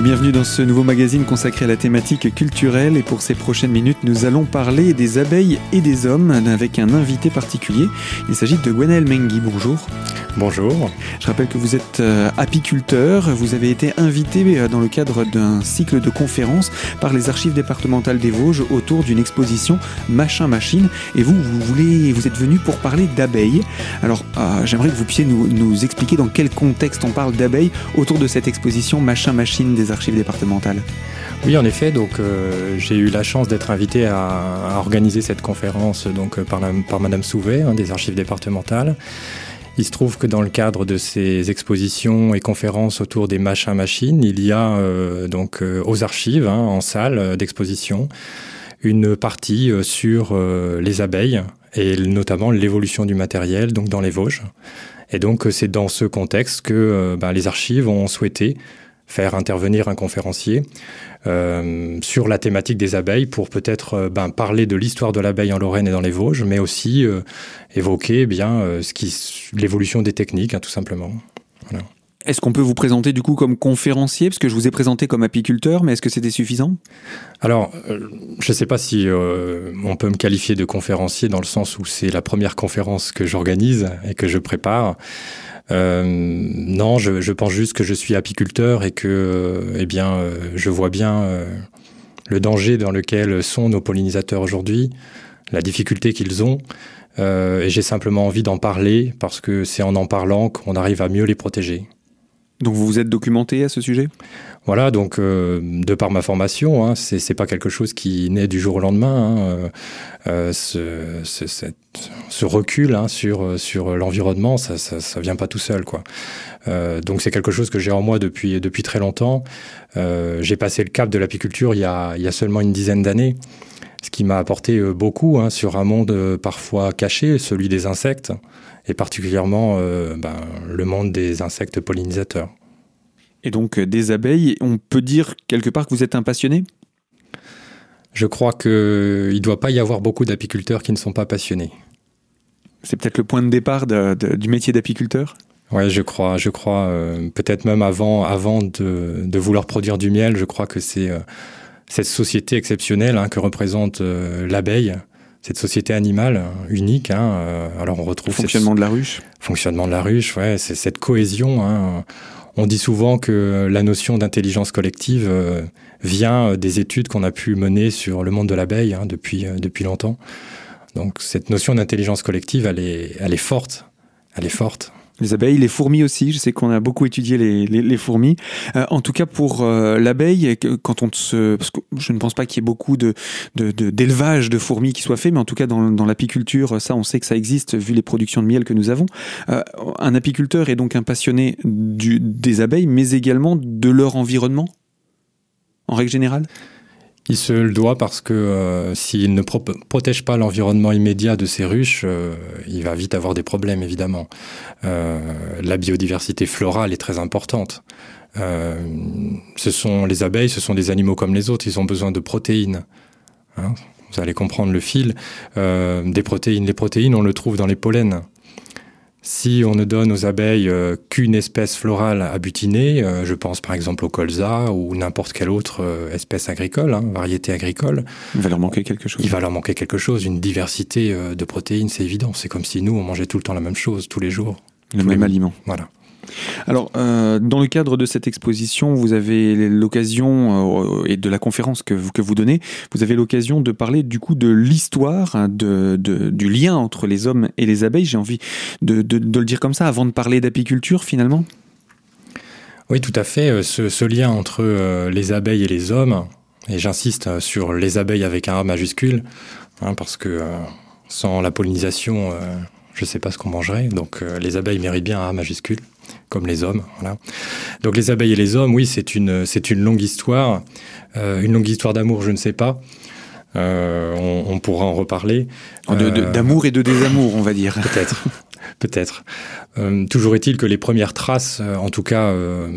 Et bienvenue dans ce nouveau magazine consacré à la thématique culturelle. Et pour ces prochaines minutes, nous allons parler des abeilles et des hommes avec un invité particulier. Il s'agit de Gwenaël Mengi. Bonjour. Bonjour. Je rappelle que vous êtes euh, apiculteur. Vous avez été invité euh, dans le cadre d'un cycle de conférences par les archives départementales des Vosges autour d'une exposition Machin Machine. Et vous, vous, voulez, vous êtes venu pour parler d'abeilles. Alors, euh, j'aimerais que vous puissiez nous, nous expliquer dans quel contexte on parle d'abeilles autour de cette exposition Machin Machine des archives départementales. Oui, en effet. Donc, euh, j'ai eu la chance d'être invité à, organiser cette conférence donc euh, par, la, Madame Souvet hein, des archives départementales. Il se trouve que dans le cadre de ces expositions et conférences autour des machins machines, il y a euh, donc aux archives, hein, en salle d'exposition, une partie sur les abeilles et notamment l'évolution du matériel donc dans les Vosges. Et donc c'est dans ce contexte que ben, les archives ont souhaité faire intervenir un conférencier euh, sur la thématique des abeilles pour peut-être euh, ben, parler de l'histoire de l'abeille en Lorraine et dans les Vosges, mais aussi euh, évoquer bien euh, ce qui l'évolution des techniques, hein, tout simplement. Voilà. Est-ce qu'on peut vous présenter du coup comme conférencier? Parce que je vous ai présenté comme apiculteur, mais est-ce que c'était suffisant? Alors, euh, je ne sais pas si euh, on peut me qualifier de conférencier dans le sens où c'est la première conférence que j'organise et que je prépare. Euh, non, je, pense juste que je suis apiculteur et que, euh, eh bien, euh, je vois bien le danger dans lequel sont nos pollinisateurs aujourd'hui, la difficulté qu'ils ont. Et j'ai simplement envie d'en parler parce que c'est en en parlant qu'on arrive à mieux les protéger. Donc vous vous êtes documenté à ce sujet? Voilà, donc euh, de par ma formation, hein, c'est pas quelque chose qui naît du jour au lendemain. Hein, euh, ce, ce, recul hein, sur, sur l'environnement, ça, ça, vient pas tout seul, quoi. Euh, donc c'est quelque chose que j'ai en moi depuis, depuis très longtemps. Euh, j'ai passé le cap de l'apiculture il, y a, il y a seulement une dizaine d'années, ce qui m'a apporté euh, beaucoup hein, sur un monde euh, parfois caché, celui des insectes et particulièrement euh, ben, le monde des insectes pollinisateurs. Et donc euh, des abeilles, on peut dire quelque part que vous êtes un passionné? Je crois qu'il ne doit pas y avoir beaucoup d'apiculteurs qui ne sont pas passionnés. C'est peut-être le point de départ de, de, du métier d'apiculteur? Oui, je crois. Je crois euh, peut-être même avant, avant de, de, vouloir produire du miel, je crois que c'est euh, cette société exceptionnelle hein, que représente euh, l'abeille cette société animale unique. Hein, alors on retrouve fonctionnement cette... de la ruche. Fonctionnement de la ruche, ouais, c'est cette cohésion. Hein. On dit souvent que la notion d'intelligence collective euh, vient des études qu'on a pu mener sur le monde de l'abeille hein, depuis euh, depuis longtemps. Donc cette notion d'intelligence collective, elle est forte, elle est forte. Les abeilles, les fourmis aussi. Je sais qu'on a beaucoup étudié les, les, fourmis. Euh, en tout cas, pour euh, l'abeille, quand on se, parce que je ne pense pas qu'il y ait beaucoup de d'élevage de, de, fourmis qui soit fait, mais en tout cas dans, dans l'apiculture, ça, on sait que ça existe vu les productions de miel que nous avons. Euh, un apiculteur est donc un passionné des abeilles, mais également de leur environnement, en règle générale? Il se le doit parce que euh, s'il ne pro protège pas l'environnement immédiat de ces ruches, euh, il va vite avoir des problèmes, évidemment. Euh, la biodiversité florale est très importante. Ce sont les abeilles, ce sont des animaux comme les autres, ils ont besoin de protéines. Hein Vous allez comprendre le fil. Des protéines. Les protéines, on le trouve dans les pollens. Si on ne donne aux abeilles euh, qu'une espèce florale à butiner, euh, je pense par exemple au colza ou n'importe quelle autre euh, espèce agricole, hein, variété agricole, il va leur manquer quelque chose. Il va leur manquer quelque chose, une diversité de protéines, c'est évident. C'est comme si nous on mangeait tout le temps la même chose, tous les jours. Le même aliment. Voilà. Alors, euh, dans le cadre de cette exposition, vous avez l'occasion, euh, et de la conférence que vous, donnez, vous avez l'occasion de parler du coup de l'histoire, de, du lien entre les hommes et les abeilles. J'ai envie de, le dire comme ça, avant de parler d'apiculture finalement. Oui, tout à fait. Ce, ce lien entre euh, les abeilles et les hommes, et j'insiste sur les abeilles avec un A majuscule, hein, parce que euh, sans la pollinisation, euh, je ne sais pas ce qu'on mangerait. Donc euh, les abeilles méritent bien un A majuscule comme les hommes. Voilà. Donc les abeilles et les hommes, oui, c'est une, c'est une longue histoire. Euh, une longue histoire d'amour, je ne sais pas. Euh, on, on, pourra en reparler. D'amour et de désamour, on va dire. Peut-être. Peut-être. Euh, toujours est-il que les premières traces, euh, en tout cas euh,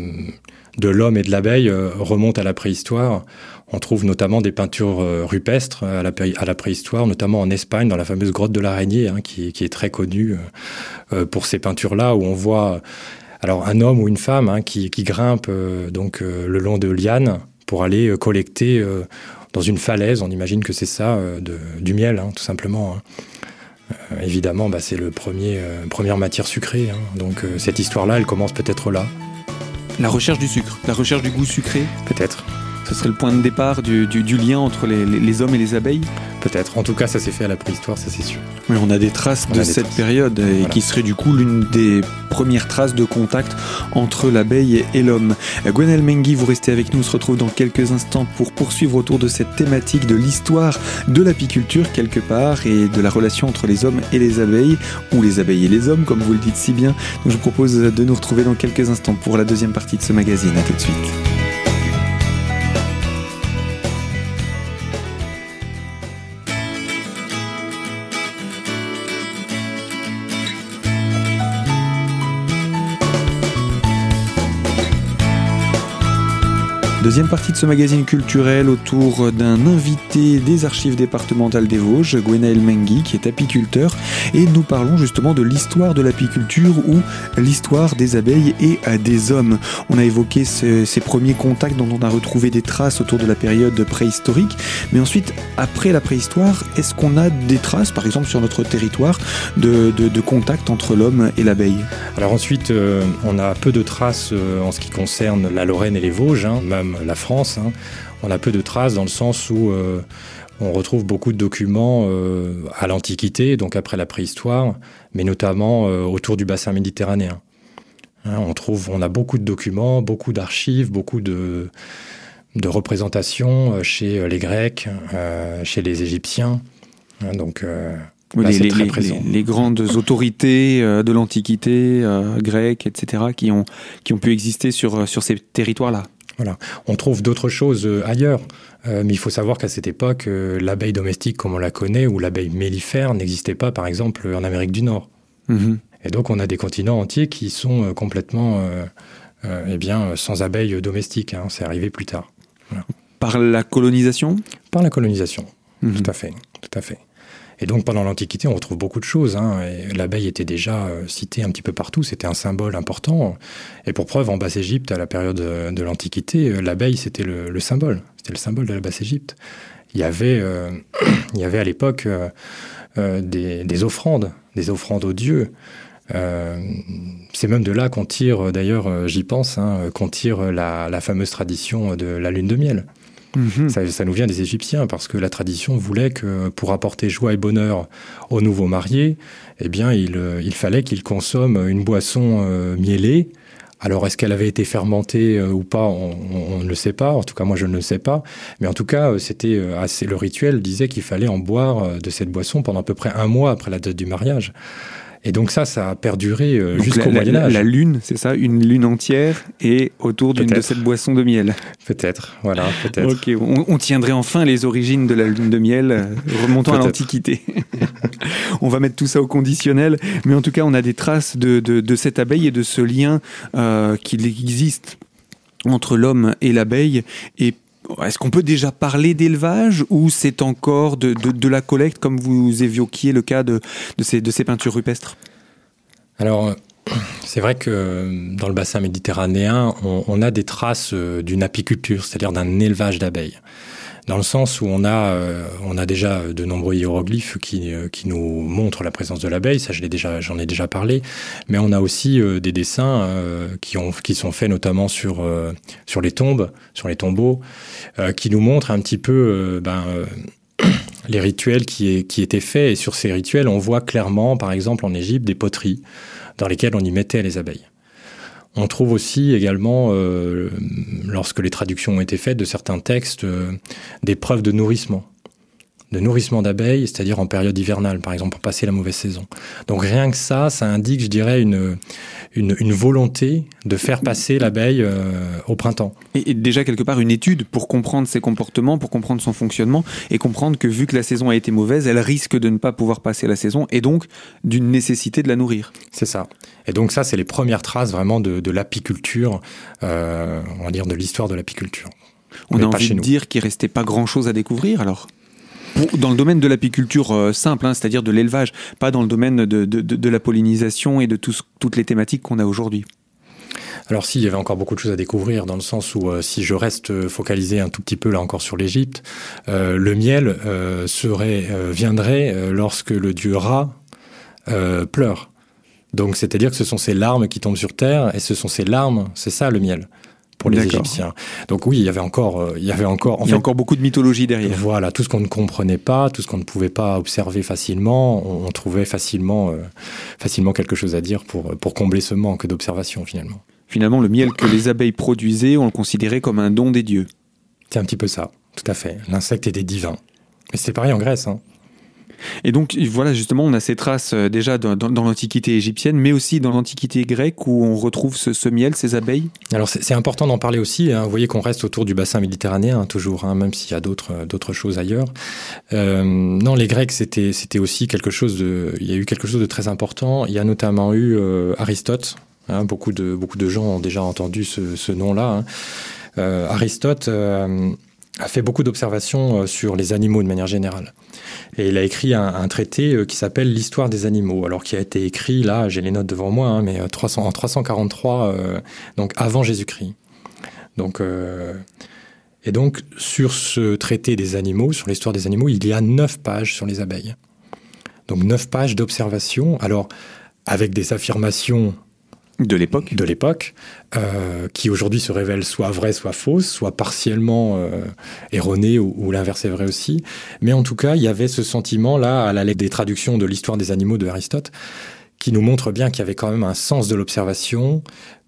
de l'homme et de l'abeille, euh, remontent à la préhistoire. On trouve notamment des peintures euh, rupestres à la, à la, préhistoire, notamment en Espagne, dans la fameuse grotte de l'araignée, hein, qui, qui, est très connue euh, pour ces peintures-là, où on voit Alors un homme ou une femme hein, qui, grimpe donc le long de lianes pour aller collecter dans une falaise. On imagine que c'est ça, du miel, hein, tout simplement. Hein. évidemment, bah, c'est le premier première matière sucrée. Donc cette histoire-là, elle commence peut-être là. La recherche du sucre, la recherche du goût sucré? Peut-être. Ce serait le point de départ du, lien entre les, hommes et les abeilles? Peut-être. En tout cas, ça s'est fait à la préhistoire, ça c'est sûr. Oui, on a des traces de cette période et qui serait du coup l'une des premières traces de contact entre l'abeille et l'homme. Gwenel Mengi, vous restez avec nous. On se retrouve dans quelques instants pour poursuivre autour de cette thématique de l'histoire de l'apiculture quelque part et de la relation entre les hommes et les abeilles, ou les abeilles et les hommes, comme vous le dites si bien. Donc, je vous propose de nous retrouver dans quelques instants pour la deuxième partie de ce magazine. A tout de suite. Deuxième partie de ce magazine culturel autour d'un invité des archives départementales des Vosges, Gwenaël Mengi, qui est apiculteur, et nous parlons justement de l'histoire de l'apiculture ou l'histoire des abeilles et des hommes. On a évoqué ces, premiers contacts dont on a retrouvé des traces autour de la période préhistorique, mais ensuite, après la préhistoire, est-ce qu'on a des traces, par exemple sur notre territoire, de, de, contact entre l'homme et l'abeille? Alors ensuite, euh, on a peu de traces euh, en ce qui concerne la Lorraine et les Vosges, hein, même la France, hein, on a peu de traces dans le sens où euh, on retrouve beaucoup de documents euh, à l'Antiquité, donc après la préhistoire, mais notamment euh, autour du bassin méditerranéen. Hein, on trouve, on a beaucoup de documents, beaucoup d'archives, beaucoup de, de représentations chez les Grecs, chez les Égyptiens. Hein, donc les, grandes autorités de l'Antiquité, grecques, etc., qui ont, qui ont pu exister sur, sur ces territoires-là. Voilà. On trouve d'autres choses euh, ailleurs, euh, mais il faut savoir qu'à cette époque, euh, l'abeille domestique comme on la connaît, ou l'abeille mellifère, n'existait pas, par exemple, en Amérique du Nord. Mhm. Et donc, on a des continents entiers qui sont complètement eh bien, sans abeilles domestiques. Hein. C'est arrivé plus tard. Par la colonisation? Par la colonisation, mhm. tout à fait. Tout à fait. Et donc pendant l'Antiquité, on retrouve beaucoup de choses. Hein. L'abeille était déjà euh, citée un petit peu partout, c'était un symbole important. Et pour preuve, en Basse-Égypte, à la période de l'Antiquité, euh, l'abeille, c'était le, symbole. C'était le symbole de la Basse-Égypte. Il, euh, il y avait à l'époque des, offrandes, des offrandes aux dieux. c'est même de là qu'on tire, d'ailleurs, j'y pense, hein, qu'on tire la, fameuse tradition de la lune de miel. Mhm. Ça, nous vient des Égyptiens parce que la tradition voulait que pour apporter joie et bonheur aux nouveaux mariés, eh bien, il, euh, fallait qu'ils consomment une boisson euh, mielée. Alors, est-ce qu'elle avait été fermentée euh, ou pas on, ne le sait pas. En tout cas, moi, je ne le sais pas. Mais en tout cas, c'était assez. Le rituel disait qu'il fallait en boire de cette boisson pendant à peu près un mois après la date du mariage. Et donc ça, ça a perduré euh, jusqu'au Moyen Âge. La, lune, c'est ça, une lune entière et autour d'une de cette boisson de miel. Peut-être, voilà, peut-être. Ok, on, tiendrait enfin les origines de la lune de miel, euh, remontant à l'Antiquité. on va mettre tout ça au conditionnel, mais en tout cas, on a des traces de, de, cette abeille et de ce lien euh, qu'il existe entre l'homme et l'abeille et est-ce qu'on peut déjà parler d'élevage ou c'est encore de, la collecte comme vous évoquiez le cas de, ces, peintures rupestres? Alors, c'est vrai que dans le bassin méditerranéen, on a des traces euh, d'une apiculture, c'est-à-dire d'un élevage d'abeilles dans le sens où on a, euh, on a déjà de nombreux hiéroglyphes qui, euh, qui nous montrent la présence de l'abeille, ça je déjà, j'en ai déjà parlé, mais on a aussi euh, des dessins qui, ont, qui sont faits notamment sur, sur les tombes, sur les tombeaux, qui nous montrent un petit peu ben, les rituels qui, qui étaient faits, et sur ces rituels on voit clairement, par exemple en Égypte, des poteries dans lesquelles on y mettait les abeilles. On trouve aussi également, euh, lorsque les traductions ont été faites de certains textes, euh, des preuves de nourrissement de nourrissement d'abeilles, c'est-à-dire en période hivernale, par exemple, pour passer la mauvaise saison. Donc rien que ça, ça indique, je dirais, une, une, volonté de faire passer l'abeille euh, au printemps. Et, déjà, quelque part, une étude pour comprendre ses comportements, pour comprendre son fonctionnement, et comprendre que vu que la saison a été mauvaise, elle risque de ne pas pouvoir passer la saison, et donc d'une nécessité de la nourrir. C'est ça. Et donc ça, c'est les premières traces vraiment de, l'apiculture, euh, on va dire de l'histoire de l'apiculture. On a envie de dire qu'il restait pas grand-chose à découvrir alors? Dans le domaine de l'apiculture euh, simple, hein, c'est-à-dire de l'élevage, pas dans le domaine de, la pollinisation et de toutes les thématiques qu'on a aujourd'hui. Alors si, il y avait encore beaucoup de choses à découvrir dans le sens où si je reste focalisé un tout petit peu là encore sur l'Égypte, le miel serait viendrait lorsque le dieu Ra pleure. Donc c'est-à-dire que ce sont ces larmes qui tombent sur terre et ce sont ces larmes, c'est ça le miel pour les Égyptiens. Donc oui, il y avait encore, euh, il y avait encore, il y a encore beaucoup de mythologie derrière. Voilà, tout ce qu'on ne comprenait pas, tout ce qu'on ne pouvait pas observer facilement, on, trouvait facilement, euh, facilement quelque chose à dire pour pour combler ce manque d'observation finalement. Finalement, le miel que les abeilles produisaient, on le considérait comme un don des dieux. C'est un petit peu ça, tout à fait. L'insecte était divin. Mais c'était pareil en Grèce. Hein. Et donc, voilà, justement, on a ces traces euh, déjà dans, l'Antiquité égyptienne, mais aussi dans l'Antiquité grecque où on retrouve ce, miel, ces abeilles. Alors, c'est important d'en parler aussi. Hein. Vous voyez qu'on reste autour du bassin méditerranéen, toujours, hein, même s'il y a d'autres euh, choses ailleurs. Euh, non, les Grecs, c'était aussi quelque chose de. Il y a eu quelque chose de très important. Il y a notamment eu Aristote. Hein. beaucoup de gens ont déjà entendu ce, nom-là. Aristote a fait beaucoup d'observations sur les animaux de manière générale. Et il a écrit un, traité euh, qui s'appelle L'histoire des animaux, alors qui a été écrit, là, j'ai les notes devant moi, hein, mais 300, euh, en 343, euh, donc avant Jésus-Christ. Donc, et donc, sur ce traité des animaux, sur l'histoire des animaux, il y a neuf pages sur les abeilles. Donc, neuf pages d'observation. Alors, avec des affirmations de l'époque. De l'époque euh, qui aujourd'hui se révèlent soit vraies soit fausses soit partiellement euh, erronées ou, l'inverse est vrai aussi. Mais en tout cas il y avait ce sentiment là à la lettre des traductions de l'histoire des animaux de Aristote qui nous montre bien qu'il y avait quand même un sens de l'observation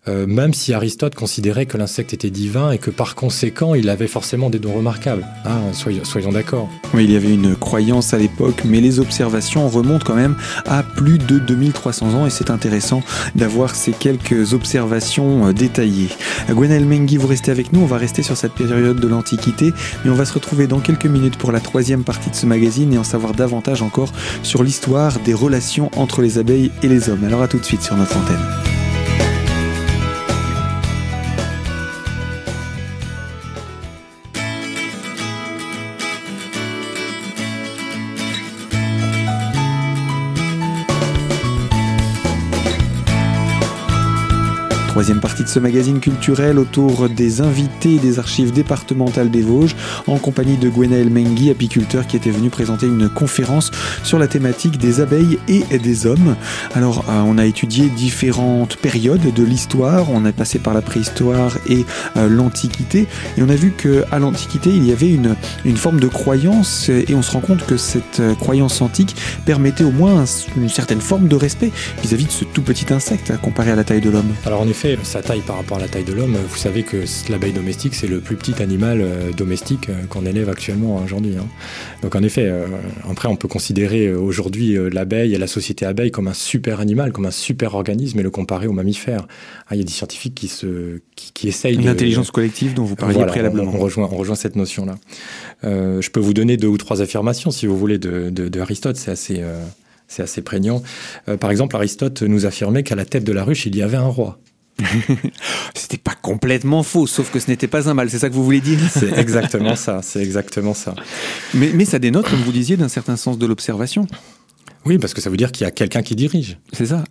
euh, même si Aristote considérait que l'insecte était divin et que par conséquent il avait forcément des dons remarquables. Hein, soyons, d'accord. Oui, il y avait une croyance à l'époque, mais les observations remontent quand même à plus de 2300 ans et c'est intéressant d'avoir ces quelques observations euh, détaillées. Gwenaël Mengi, vous restez avec nous, on va rester sur cette période de l'Antiquité, mais on va se retrouver dans quelques minutes pour la troisième partie de ce magazine et en savoir davantage encore sur l'histoire des relations entre les abeilles et les hommes. Alors à tout de suite sur notre antenne. Troisième partie de ce magazine culturel autour des invités des archives départementales des Vosges, en compagnie de Gwenaël Mengi, apiculteur qui était venu présenter une conférence sur la thématique des abeilles et des hommes. Alors, euh, on a étudié différentes périodes de l'histoire, on est passé par la préhistoire et euh, l'Antiquité, et on a vu qu'à l'Antiquité, il y avait une, une forme de croyance, et on se rend compte que cette euh, croyance antique permettait au moins une certaine forme de respect vis-à-vis -vis de ce tout petit insecte comparé à la taille de l'homme. Alors en effet, sa taille par rapport à la taille de l'homme, vous savez que l'abeille domestique, c'est le plus petit animal euh, domestique euh, qu'on élève actuellement aujourd'hui. Hein. Donc en effet, euh, après, on peut considérer aujourd'hui l'abeille et la société abeille comme un super animal, comme un super organisme et le comparer aux mammifères. Ah, il y a des scientifiques qui, se, qui, essayent... L'intelligence collective dont vous parliez préalablement. On, rejoint, on rejoint cette notion-là. je peux vous donner deux ou trois affirmations, si vous voulez, de, de, Aristote. C'est assez... c'est assez prégnant. par exemple, Aristote nous affirmait qu'à la tête de la ruche, il y avait un roi. C'était pas complètement faux, sauf que ce n'était pas un mal, c'est ça que vous voulez dire C'est exactement ça, c'est exactement ça. Mais, mais ça dénote, comme vous disiez, d'un certain sens de l'observation. Oui, parce que ça veut dire qu'il y a quelqu'un qui dirige. C'est ça.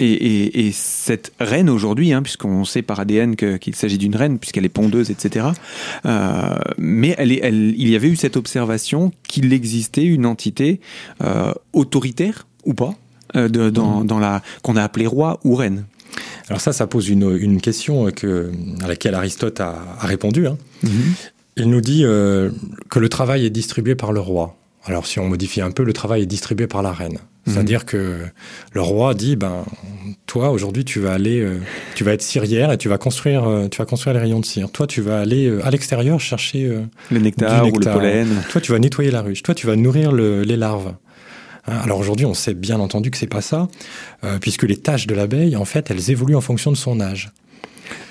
Et, et, cette reine aujourd'hui, hein, puisqu'on sait par ADN qu'il s'agit d'une reine, puisqu'elle est pondeuse, etc. Euh, mais elle est, elle, il y avait eu cette observation qu'il existait une entité euh, autoritaire ou pas euh, de, dans, dans la qu'on a appelée roi ou reine. Alors ça, ça pose une, question que, à laquelle Aristote a, répondu. Hein. Mhm. Il nous dit euh, que le travail est distribué par le roi. Alors si on modifie un peu, le travail est distribué par la reine. Mhm. C'est-à-dire que le roi dit, ben, toi aujourd'hui tu vas aller, euh, tu vas être cirière et tu vas construire, euh, tu vas construire les rayons de cire. Toi tu vas aller à l'extérieur chercher le nectar, ou le pollen. Toi tu vas nettoyer la ruche. Toi tu vas nourrir les larves. Hein, alors aujourd'hui, on sait bien entendu que c'est pas ça, euh, puisque les tâches de l'abeille, en fait, elles évoluent en fonction de son âge.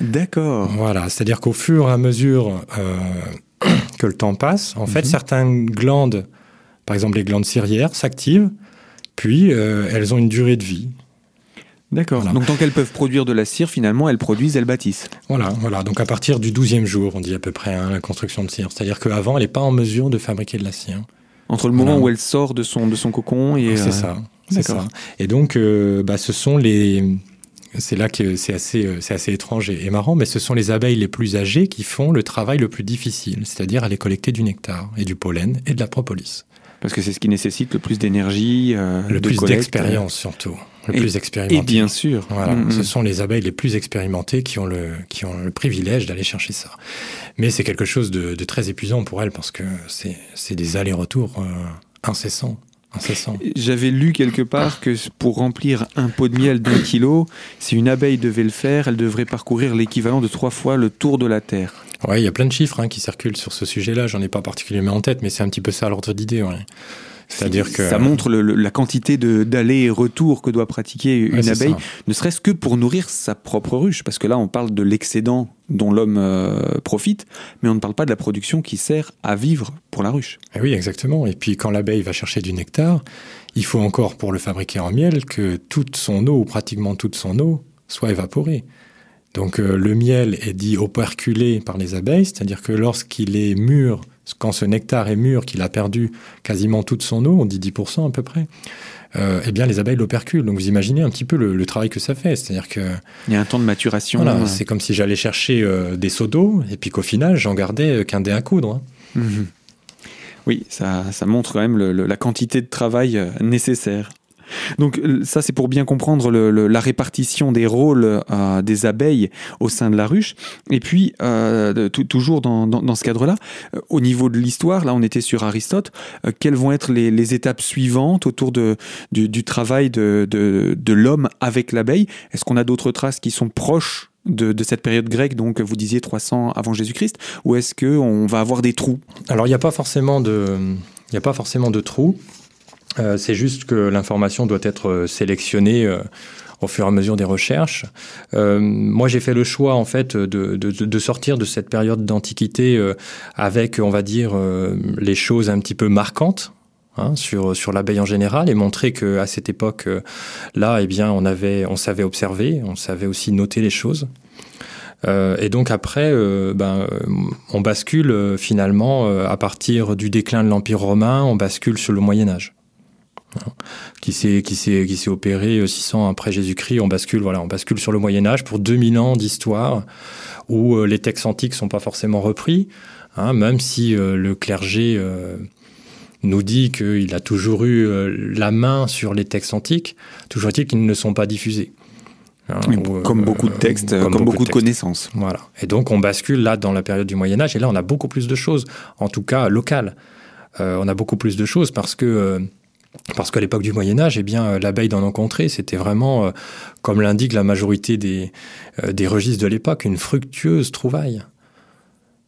D'accord. Voilà, c'est-à-dire qu'au fur et à mesure euh, que le temps passe, en fait, mhm. certaines glandes, par exemple les glandes cirières, s'activent, puis euh, elles ont une durée de vie. D'accord. Donc tant qu'elles peuvent produire de la cire, finalement, elles produisent, elles bâtissent. Voilà, voilà. Donc à partir du 12e jour, on dit à peu près, hein, la construction de cire. C'est-à-dire qu'avant, elle n'est pas en mesure de fabriquer de la cire entre le moment où elle sort de son, de son cocon et... C'est euh, ça, c'est ça. Et donc, euh, bah, ce sont les, c'est là que c'est assez, c'est assez étrange et, marrant, mais ce sont les abeilles les plus âgées qui font le travail le plus difficile, c'est-à-dire aller collecter du nectar et du pollen et de la propolis. Parce que c'est ce qui nécessite le plus d'énergie, le plus d'expérience surtout le plus expérimenté. Et bien sûr. Voilà, mm, ce mm. sont les abeilles les plus expérimentées qui ont le, qui ont le privilège d'aller chercher ça. Mais c'est quelque chose de, de, très épuisant pour elles parce que c'est des allers-retours euh, incessants. J'avais lu quelque part que pour remplir un pot de miel d'un kilo, si une abeille devait le faire, elle devrait parcourir l'équivalent de trois fois le tour de la Terre. Ouais, il y a plein de chiffres hein, qui circulent sur ce sujet-là. J'en ai pas particulièrement en tête, mais c'est un petit peu ça l'ordre d'idée. Ouais. C'est-à-dire que ça montre la quantité d'aller et retour que doit pratiquer une abeille, ne serait-ce que pour nourrir sa propre ruche, parce que là on parle de l'excédent dont l'homme euh, profite, mais on ne parle pas de la production qui sert à vivre pour la ruche. Et eh oui, exactement. Et puis quand l'abeille va chercher du nectar, il faut encore pour le fabriquer en miel que toute son eau, ou pratiquement toute son eau, soit évaporée. Donc euh, le miel est dit operculé par les abeilles, c'est-à-dire que lorsqu'il est mûr quand ce nectar est mûr, qu'il a perdu quasiment toute son eau, on dit 10% à peu près, euh, eh bien les abeilles l'operculent. Donc vous imaginez un petit peu le, travail que ça fait. C'est-à-dire que il y a un temps de maturation. Voilà, c'est comme si j'allais chercher euh, des seaux d'eau et puis qu'au final j'en gardais qu'un dé à coudre. Hein. Mhm. Oui, ça, montre quand même la quantité de travail nécessaire. Donc euh, ça, c'est pour bien comprendre la répartition des rôles euh, des abeilles au sein de la ruche. Et puis, euh, toujours dans, ce cadre-là, au niveau de l'histoire, là on était sur Aristote, quelles vont être les, étapes suivantes autour du, travail de, l'homme avec l'abeille? Est-ce qu'on a d'autres traces qui sont proches de, cette période grecque, donc vous disiez 300 avant Jésus-Christ, ou est-ce qu'on va avoir des trous? Alors il n'y a pas forcément de... Il n'y a pas forcément de trous. Euh, c'est juste que l'information doit être euh, sélectionnée euh, au fur et à mesure des recherches. moi, j'ai fait le choix en fait de, sortir de cette période d'antiquité avec, on va dire, les choses un petit peu marquantes. Hein, sur sur l'abeille en général et montrer que à cette époque là eh bien on avait on savait observer on savait aussi noter les choses et donc après, ben, on bascule finalement à partir du déclin de l'Empire romain, on bascule sur le Moyen Âge qui s'est qui s'est qui s'est opéré 600 euh, après Jésus-Christ. On bascule voilà, on bascule sur le Moyen Âge pour 2000 ans d'histoire où euh, les textes antiques sont pas forcément repris, hein, même si euh, le clergé nous dit qu'il a toujours eu la main sur les textes antiques. Toujours est-il qu'ils ne sont pas diffusés. Hein, comme beaucoup de textes, comme, beaucoup, de, connaissances. Voilà. Et donc on bascule là dans la période du Moyen Âge et là on a beaucoup plus de choses, en tout cas locales. on a beaucoup plus de choses parce que parce qu'à l'époque du Moyen Âge, eh bien, euh, l'abeille dans nos contrées, c'était vraiment, euh, comme l'indique la majorité des, euh, des registres de l'époque, une fructueuse trouvaille.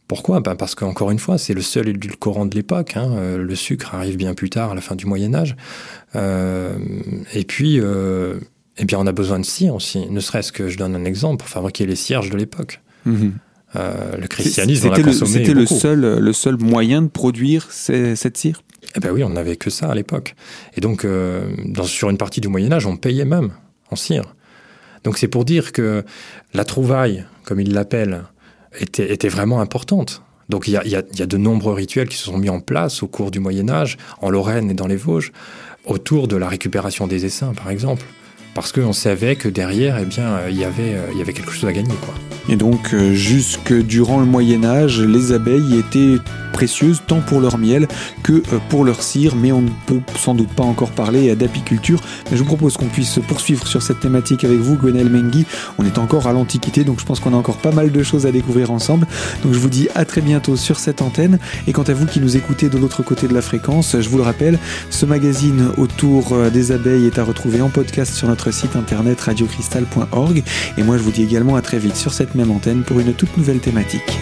Pourquoi? Ben Parce qu'encore une fois, c'est le seul édulcorant de l'époque. Hein. Le sucre arrive bien plus tard, à la fin du Moyen Âge. et puis, eh bien, on a besoin de cire aussi. Ne serait-ce que, je donne un exemple, pour fabriquer les cierges de l'époque. Mhm. le christianisme C'était le, seul, le seul moyen de produire cette cire? Eh ben oui, on n'avait que ça à l'époque. Et donc, euh, sur une partie du Moyen Âge, on payait même en cire. Donc c'est pour dire que la trouvaille, comme il l'appelle, était, vraiment importante. Donc il y, a, il, y a, il y a, de nombreux rituels qui se sont mis en place au cours du Moyen Âge, en Lorraine et dans les Vosges, autour de la récupération des essaims, par exemple parce qu'on savait que derrière, eh bien, il y avait, il y avait quelque chose à gagner, quoi. Et donc, euh, jusque durant le Moyen Âge, les abeilles étaient précieuses tant pour leur miel que euh, pour leur cire, mais on ne peut sans doute pas encore parler d'apiculture. Mais je vous propose qu'on puisse poursuivre sur cette thématique avec vous, Gwenel Mengui. On est encore à l'Antiquité, donc je pense qu'on a encore pas mal de choses à découvrir ensemble. Donc je vous dis à très bientôt sur cette antenne. Et quant à vous qui nous écoutez de l'autre côté de la fréquence, je vous le rappelle, ce magazine autour euh, des abeilles est à retrouver en podcast sur notre site internet radiocristal.org. Et moi, je vous dis également à très vite sur cette même antenne pour une toute nouvelle thématique.